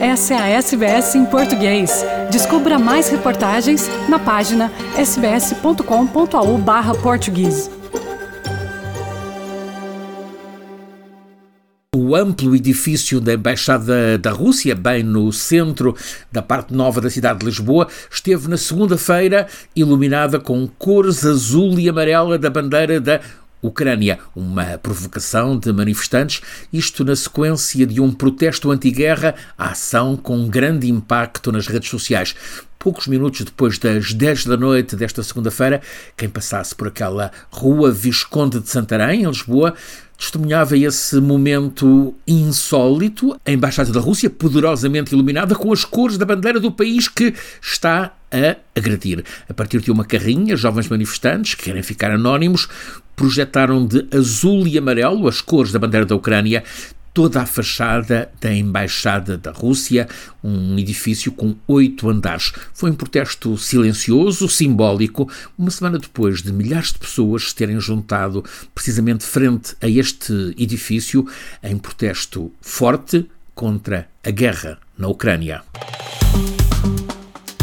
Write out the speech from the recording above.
Essa é a SBS em português. Descubra mais reportagens na página sbs.com.au/português. O amplo edifício da Embaixada da Rússia, bem no centro da parte nova da cidade de Lisboa, esteve na segunda-feira iluminada com cores azul e amarela da bandeira da Ucrânia, uma provocação de manifestantes, isto na sequência de um protesto anti-guerra, a ação com grande impacto nas redes sociais. Poucos minutos depois das 10 da noite desta segunda-feira, quem passasse por aquela rua Visconde de Santarém, em Lisboa, testemunhava esse momento insólito, a Embaixada da Rússia poderosamente iluminada com as cores da bandeira do país que está a agredir. A partir de uma carrinha, jovens manifestantes, que querem ficar anónimos, projetaram de azul e amarelo as cores da bandeira da Ucrânia toda a fachada da Embaixada da Rússia, um edifício com oito andares. Foi um protesto silencioso, simbólico, uma semana depois de milhares de pessoas se terem juntado precisamente frente a este edifício em protesto forte contra a guerra na Ucrânia.